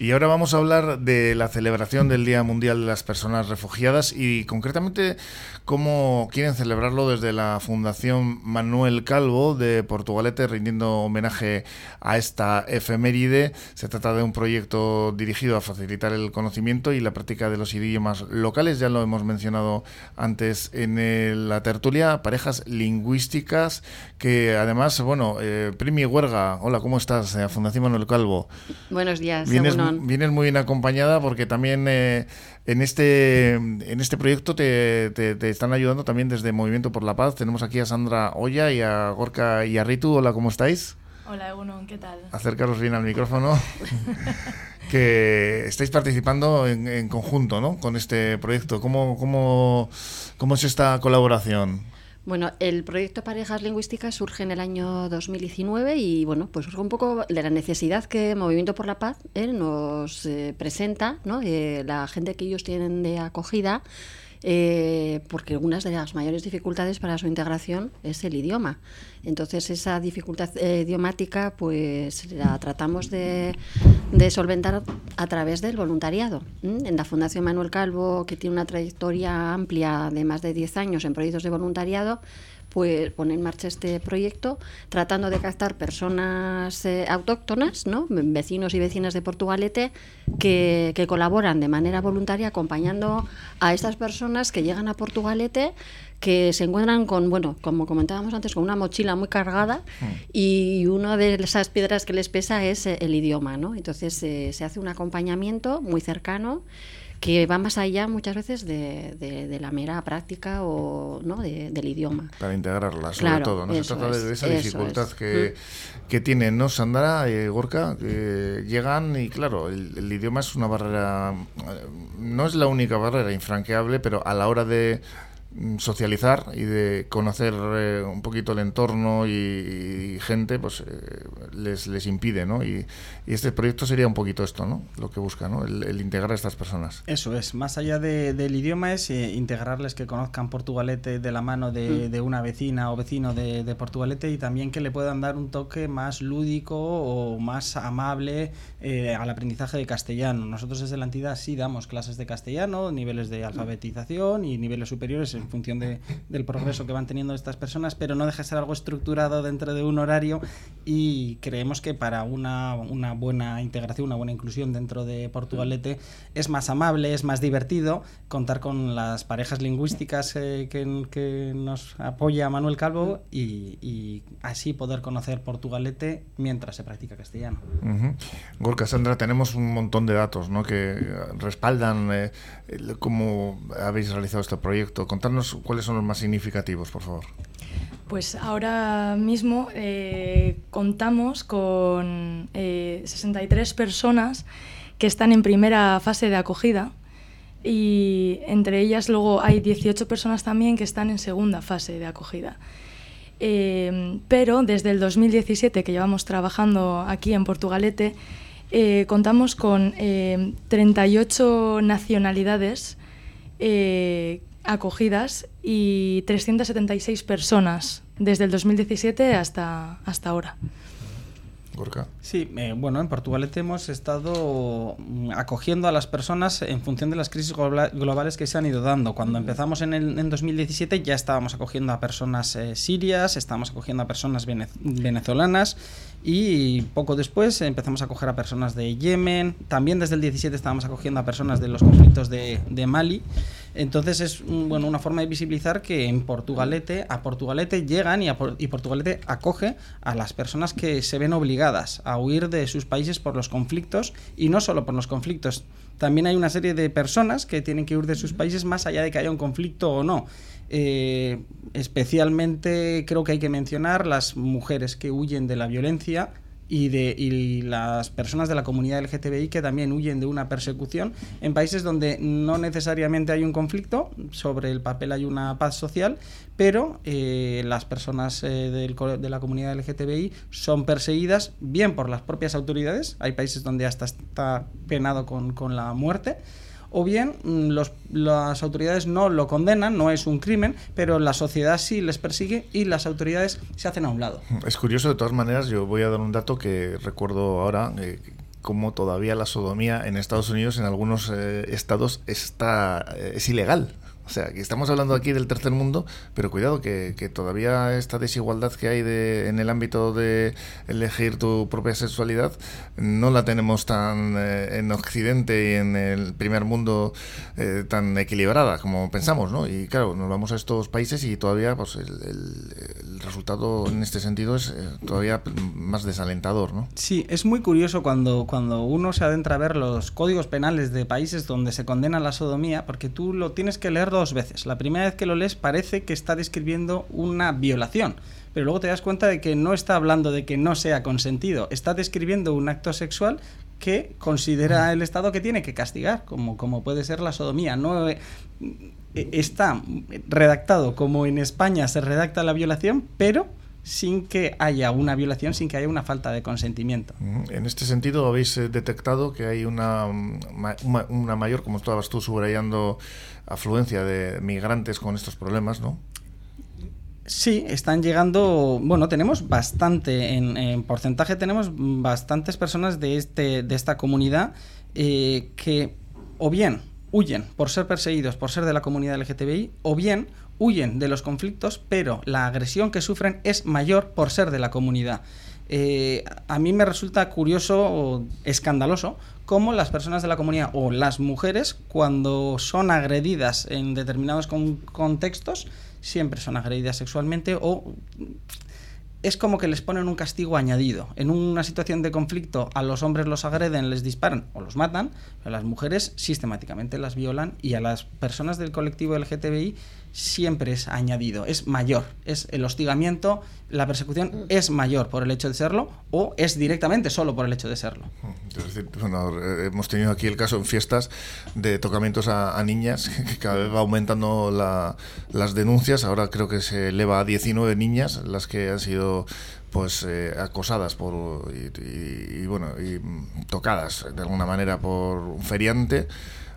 Y ahora vamos a hablar de la celebración del Día Mundial de las Personas Refugiadas y concretamente cómo quieren celebrarlo desde la Fundación Manuel Calvo de Portugalete, rindiendo homenaje a esta efeméride. Se trata de un proyecto dirigido a facilitar el conocimiento y la práctica de los idiomas locales. Ya lo hemos mencionado antes en la tertulia, parejas lingüísticas que además, bueno, eh, Primi Huerga, hola, ¿cómo estás? Eh, Fundación Manuel Calvo. Buenos días. Vienes, vienes muy bien acompañada porque también eh, en este en este proyecto te, te, están ayudando también desde Movimiento por la Paz. Tenemos aquí a Sandra Olla y a Gorka y a Ritu. Hola, ¿cómo estáis? Hola, Egunon, ¿qué tal? Acercaros bien al micrófono. que estáis participando en, conjunto ¿no? con este proyecto. ¿Cómo, cómo, cómo es esta colaboración? Bueno, el proyecto Parejas Lingüísticas surge en el año 2019 y bueno, pues surge un poco de la necesidad que Movimiento por la Paz eh, nos eh, presenta, ¿no? De la gente que ellos tienen de acogida eh, porque algunas de las mayores dificultades para su integración es el idioma. Entonces esa dificultad eh, idiomática pues la tratamos de, solventar a través del voluntariado. En la Fundación Manuel Calvo, que tiene una trayectoria amplia de más de 10 años en proyectos de voluntariado, pues pone en marcha este proyecto tratando de captar personas eh, autóctonas, ¿no? vecinos y vecinas de Portugalete, que, que, colaboran de manera voluntaria acompañando a estas personas que llegan a Portugalete que se encuentran con, bueno, como comentábamos antes, con una mochila muy cargada mm. y una de esas piedras que les pesa es eh, el idioma, ¿no? Entonces eh, se hace un acompañamiento muy cercano que va más allá muchas veces de, de, la mera práctica o ¿no? del idioma. Para integrarla, sobre todo. No se trata de esa dificultad que, mm. que, tienen, ¿no? Sandra, y Gorka, llegan y claro, el, el, idioma es una barrera, eh, no es la única barrera infranqueable, pero a la hora de socializar y de conocer eh, un poquito el entorno y, gente, pues eh, les, les impide, ¿no? Y, este proyecto sería un poquito esto, ¿no? Lo que busca, ¿no? El, integrar a estas personas. Eso es, más allá del idioma es eh, integrarles que conozcan Portugalete de la mano de, mm. de una vecina o vecino de, de, Portugalete y también que le puedan dar un toque más lúdico o más amable al aprendizaje de castellano. Nosotros desde la entidad sí damos clases de castellano, niveles de alfabetización y niveles superiores en función de, del progreso que van teniendo estas personas, pero no deja de ser algo estructurado dentro de un horario y creemos que para una, una buena integración, una buena inclusión dentro de Portugalete es más amable, es más divertido contar con las parejas lingüísticas eh, que, que, nos apoya Manuel Calvo y, y, así poder conocer Portugalete mientras se practica castellano. Gorka, Sandra, tenemos un montón de datos ¿no? que respaldan eh, cómo habéis realizado este proyecto. Cuáles son los más significativos, por favor. Pues ahora mismo eh, contamos con 63 eh, personas que están en primera fase de acogida y entre ellas luego hay 18 personas también que están en segunda fase de acogida. Eh, pero desde el 2017 que llevamos trabajando aquí en Portugalete, contamos con 38 nacionalidades acogidas y 376 personas desde el 2017 hasta, hasta ahora. Sí, eh, bueno, en Portugal hemos estado mm, acogiendo a las personas en función de las crisis globales que se han ido dando. Cuando empezamos en, el, en 2017 ya estábamos acogiendo a personas eh, sirias, estábamos acogiendo a personas venezolanas y poco después empezamos a acoger a personas de Yemen. También desde el 17 estábamos acogiendo a personas de los conflictos de, de Mali. Entonces es bueno, una forma de visibilizar que en Portugalete, a Portugalete llegan y, y Portugalete acoge a las personas que se ven obligadas a huir de sus países por los conflictos y no solo por los conflictos. También hay una serie de personas que tienen que huir de sus países más allá de que haya un conflicto o no. Eh, especialmente creo que hay que mencionar las mujeres que huyen de la violencia y, de, y las personas de la comunidad LGTBI que también huyen de una persecución en países donde no necesariamente hay un conflicto, sobre el papel hay una paz social, pero eh, las personas eh, de la comunidad LGTBI son perseguidas bien por las propias autoridades, hay países donde hasta está penado con, con la muerte, o bien mm, las autoridades no lo condenan, no es un crimen, pero la sociedad sí les persigue y las autoridades se hacen a un lado. Es curioso, de todas maneras, yo voy a dar un dato que recuerdo ahora. Eh, cómo todavía la sodomía en Estados Unidos, en algunos eh, estados, está es ilegal. O sea, que estamos hablando aquí del tercer mundo, pero cuidado que, todavía esta desigualdad que hay de, en el ámbito de elegir tu propia sexualidad no la tenemos tan eh, en Occidente y en el primer mundo eh, tan equilibrada como pensamos, ¿no? Y claro, nos vamos a estos países y todavía pues el, resultado en este sentido es eh, todavía más desalentador, ¿no? Sí, es muy curioso cuando, cuando uno se adentra a ver los códigos penales de países donde se condena la sodomía, porque tú lo tienes que leer dos veces. La primera vez que lo lees parece que está describiendo una violación, pero luego te das cuenta de que no está hablando de que no sea consentido, está describiendo un acto sexual que considera el Estado que tiene que castigar, como, como puede ser la sodomía. No eh, está redactado como en España se redacta la violación, pero sin que haya una violación, sin que haya una falta de consentimiento. En este sentido, habéis eh, detectado que hay una, una mayor, como estabas tú subrayando, afluencia de migrantes con estos problemas, ¿no? Sí, están llegando, bueno, tenemos bastante, en, porcentaje tenemos bastantes personas de, este, de esta comunidad eh, que o bien huyen por ser perseguidos, por ser de la comunidad LGTBI, o bien huyen de los conflictos, pero la agresión que sufren es mayor por ser de la comunidad. Eh, a mí me resulta curioso o escandaloso cómo las personas de la comunidad o las mujeres, cuando son agredidas en determinados contextos, siempre son agredidas sexualmente o es como que les ponen un castigo añadido. En una situación de conflicto a los hombres los agreden, les disparan o los matan, a las mujeres sistemáticamente las violan y a las personas del colectivo LGTBI siempre es añadido, es mayor, es el hostigamiento, la persecución es mayor por el hecho de serlo o es directamente solo por el hecho de serlo. hemos tenido aquí el caso en fiestas de tocamientos a, niñas, que cada vez va aumentando las denuncias, ahora creo que se eleva a 19 niñas las que han sido pues eh, acosadas por y, bueno y tocadas de alguna manera por un feriante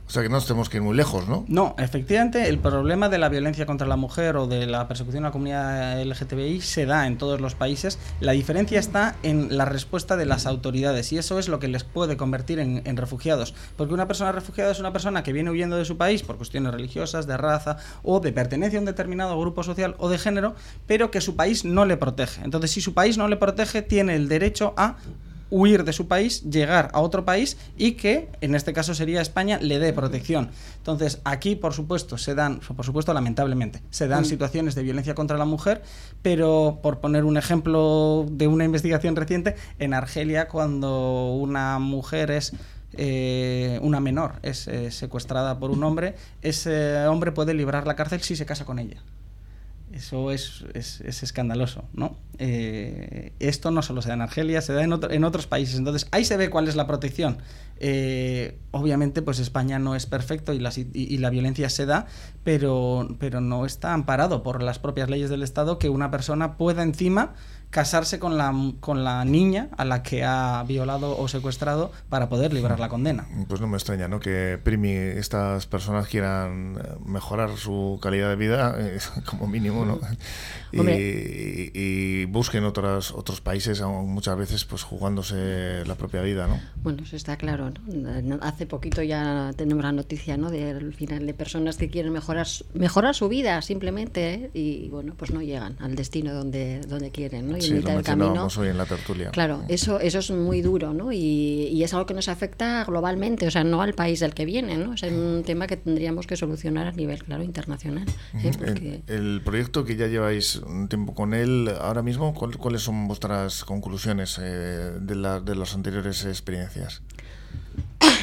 o sea que no tenemos que ir muy lejos, ¿no? No, efectivamente, el problema de la violencia contra la mujer o de la persecución a la comunidad LGTBI se da en todos los países. La diferencia está en la respuesta de las autoridades y eso es lo que les puede convertir en, refugiados. Porque una persona refugiada es una persona que viene huyendo de su país por cuestiones religiosas, de raza o de pertenencia a un determinado grupo social o de género, pero que su país no le protege. Entonces, si su país no le protege, tiene el derecho a huir de su país, llegar a otro país y que, en este caso sería España, le dé protección. Entonces, aquí, por supuesto, se dan, por supuesto, lamentablemente, se dan mm. situaciones de violencia contra la mujer, pero por poner un ejemplo de una investigación reciente, en Argelia, cuando una mujer es eh, una menor es eh, secuestrada por un hombre, ese hombre puede librar la cárcel si se casa con ella. Eso es, es, escandaloso, ¿no? Eh, esto no solo se da en Argelia, se da en, en, otros países. Entonces, ahí se ve cuál es la protección. Eh, obviamente, pues España no es perfecto y la, y, la, violencia se da, pero, pero no está amparado por las propias leyes del Estado que una persona pueda encima casarse con la, con la niña a la que ha violado o secuestrado para poder librar la condena. Pues no me extraña, ¿no? Que Primi, estas personas quieran mejorar su calidad de vida, eh, como mínimo, ¿no? y, busquen otras, otros países, muchas veces pues jugándose la propia vida, ¿no? Bueno, eso está claro, ¿no? Hace poquito ya tenemos la noticia, ¿no? Del final de personas que quieren mejorar, mejorar su vida simplemente ¿eh? y, bueno, pues no llegan al destino donde, donde quieren, ¿no? Y sí, en camino. hoy en la tertulia. Claro, eso, eso es muy duro, ¿no? Y, y, es algo que nos afecta globalmente, o sea, no al país del que viene, ¿no? Es un tema que tendríamos que solucionar a nivel, claro, internacional. ¿eh? el proyecto que ya lleváis un tiempo con él. Ahora mismo, ¿cuáles son vuestras conclusiones eh, de, de las anteriores experiencias?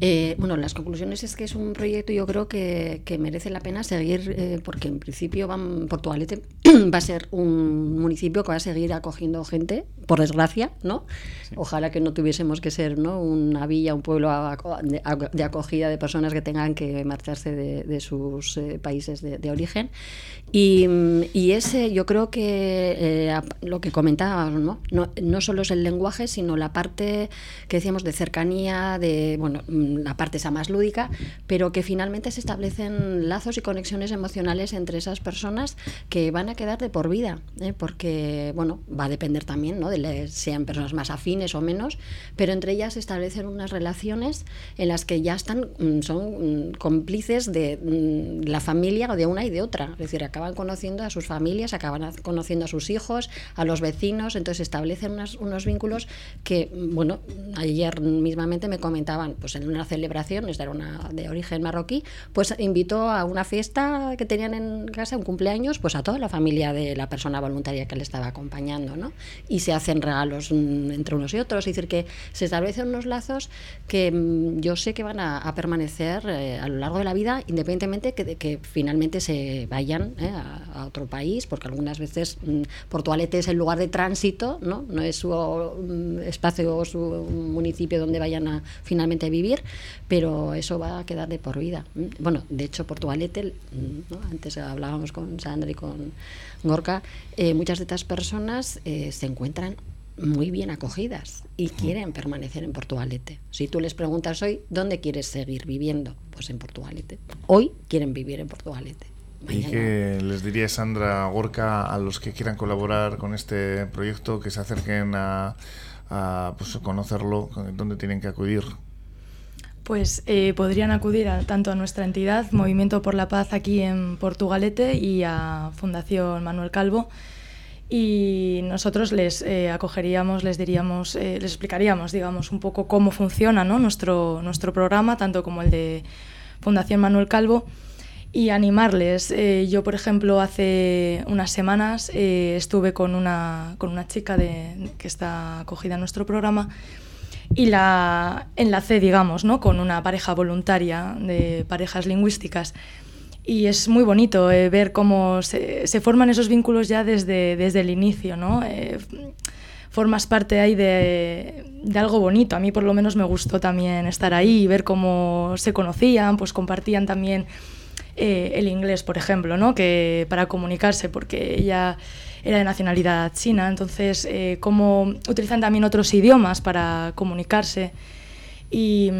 Eh, bueno, las conclusiones es que es un proyecto yo creo que, merece la pena seguir, eh, porque en principio van, Portugalete va a ser un municipio que va a seguir acogiendo gente, por desgracia, ¿no? Ojalá que no tuviésemos que ser ¿no? una villa, un pueblo de, acogida de personas que tengan que marcharse de, sus eh, países de, origen. Y, ese, yo creo que lo que comentábamos, ¿no? ¿no? No solo es el lenguaje, sino la parte que decíamos de cercanía, de, bueno, la parte esa más lúdica, pero que finalmente se establecen lazos y conexiones emocionales entre esas personas que van a quedar de por vida, ¿eh? porque, bueno, va a depender también, ¿no? De sean personas más afines o menos, pero entre ellas se establecen unas relaciones en las que ya están, mm, son mm, cómplices de mm, la familia o de una y de otra, es decir, acaban conociendo a sus familias, acaban conociendo a sus hijos, a los vecinos, entonces establecen unos vínculos que, bueno, ayer mismamente me comentaban, pues en una celebración, era una de origen marroquí, pues invitó a una fiesta que tenían en casa, un cumpleaños, pues a toda la familia de la persona voluntaria que le estaba acompañando, ¿no? Y se hacen regalos mm, entre unos y otros, es decir, que se establecen unos lazos que mm, yo sé que van a, permanecer eh, a lo largo de la vida, independientemente que, de que finalmente se vayan eh, a, otro país, porque algunas veces mm, Portugalete es el lugar de tránsito, ¿no? No es su espacio o su municipio donde vayan a finalmente vivir, pero eso va a quedar de por vida. Bueno, de hecho, Portugalete, antes hablábamos con Sandra y con Gorka, eh, muchas de estas personas eh, se encuentran muy bien acogidas y quieren permanecer en Portugalete. Si tú les preguntas hoy, ¿dónde quieres seguir viviendo? Pues en Portugalete. Hoy quieren vivir en Portugalete. ¿Y qué les diría Sandra Gorka a los que quieran colaborar con este proyecto, que se acerquen a, a pues, conocerlo, dónde tienen que acudir? Pues eh, podrían acudir tanto a nuestra entidad, Movimiento por la Paz, aquí en Portugalete, y a Fundación Manuel Calvo. Y nosotros les eh, acogeríamos, les diríamos, eh, les explicaríamos, digamos, un poco cómo funciona nuestro, nuestro programa, tanto como el de Fundación Manuel Calvo, y animarles. yo, por ejemplo, hace unas semanas estuve con una, con una chica de, que está acogida en nuestro programa y la enlacé, digamos, ¿no? con una pareja voluntaria de parejas lingüísticas. Y es muy bonito eh, ver cómo se, se, forman esos vínculos ya desde, desde el inicio, ¿no? Eh, formas parte ahí de, de, algo bonito. A mí por lo menos me gustó también estar ahí y ver cómo se conocían, pues compartían también eh, el inglés, por ejemplo, ¿no? que para comunicarse, porque ella era de nacionalidad china, entonces eh, cómo utilizan también otros idiomas para comunicarse y,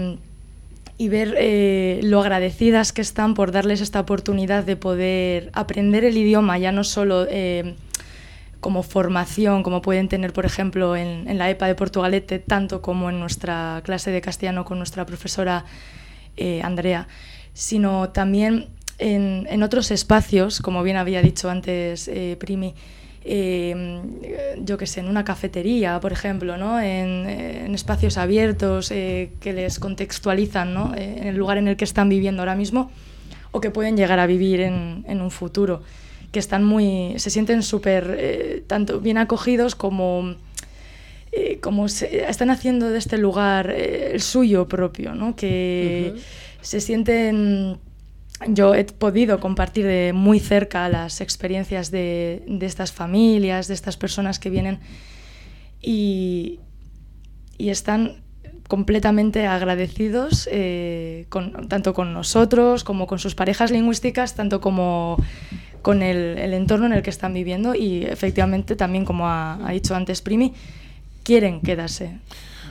y ver eh, lo agradecidas que están por darles esta oportunidad de poder aprender el idioma, ya no solo eh, como formación, como pueden tener, por ejemplo, en, en, la EPA de Portugalete, tanto como en nuestra clase de castellano con nuestra profesora Andrea, sino también en, en, otros espacios, como bien había dicho antes Primi, eh, yo qué sé, en una cafetería, por ejemplo, ¿no? en, espacios abiertos eh, que les contextualizan ¿no? Eh, en el lugar en el que están viviendo ahora mismo o que pueden llegar a vivir en, en un futuro, que están muy, se sienten súper, eh, tanto bien acogidos como, como se, están haciendo de este lugar el suyo propio, ¿no? que se sienten yo he podido compartir de muy cerca las experiencias de, estas familias, de estas personas que vienen y, están completamente agradecidos eh, tanto con nosotros como con sus parejas lingüísticas, tanto como con el, entorno en el que están viviendo y efectivamente también, como ha, ha dicho antes Primi, quieren quedarse.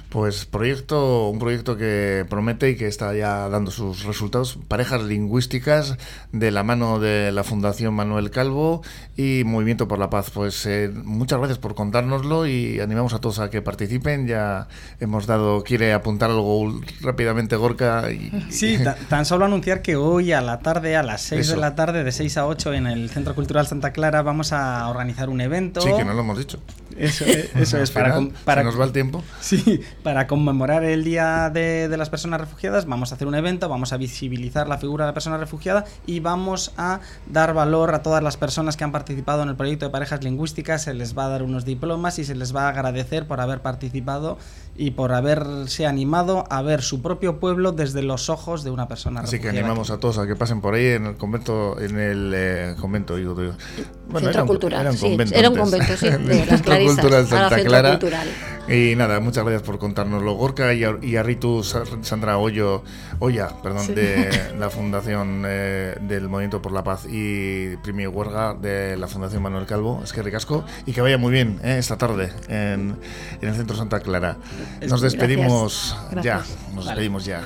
Pues proyecto, un proyecto que promete y que está ya dando sus resultados. Parejas lingüísticas de la mano de la Fundación Manuel Calvo y Movimiento por la Paz. Pues eh, muchas gracias por contárnoslo y animamos a todos a que participen. Ya hemos dado, quiere apuntar algo rápidamente Gorka. Y, sí, tan solo anunciar que hoy a la tarde, a las 6 de la tarde, de 6 a 8 en el Centro Cultural Santa Clara, vamos a organizar un evento. Sí, que no lo hemos dicho. Eso, eso es, para, para... nos va el tiempo. Sí, para conmemorar el Día de, de, las Personas Refugiadas vamos a hacer un evento, vamos a visibilizar la figura de la persona refugiada y vamos a dar valor a todas las personas que han participado en el proyecto de parejas lingüísticas, se les va a dar unos diplomas y se les va a agradecer por haber participado y por haberse animado a ver su propio pueblo desde los ojos de una persona Así que animamos a todos a que pasen por ahí en el convento, en el eh, convento, digo, digo. Bueno, Centro Cultural, era un convento, sí, era un convento, sí, de Cultural Santa Clara. Y nada, muchas gracias por contárnoslo, Gorka y a, y a Ritu Sandra Hoyo, Oya, perdón, de la Fundación eh, del Movimiento por la Paz y Primi Huerga de la Fundación Manuel Calvo, es que ricasco, y que vaya muy bien eh, esta tarde en, en el Centro Santa Clara. Nos despedimos ya, nos despedimos ya.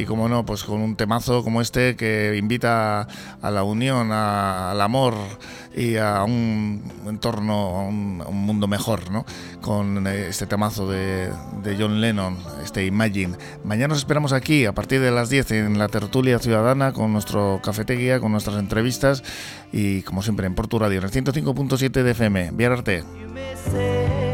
Y como no, pues con un temazo como este que invita a la unión, al amor y a un entorno, a un, mundo mejor, ¿no? Con eh, este temazo de, John Lennon, este Imagine. Mañana nos esperamos aquí a partir de las 10 en la tertulia ciudadana con nuestro cafetería, con nuestras entrevistas y como siempre en Portu Radio, en el 105.7 de FM. Arte.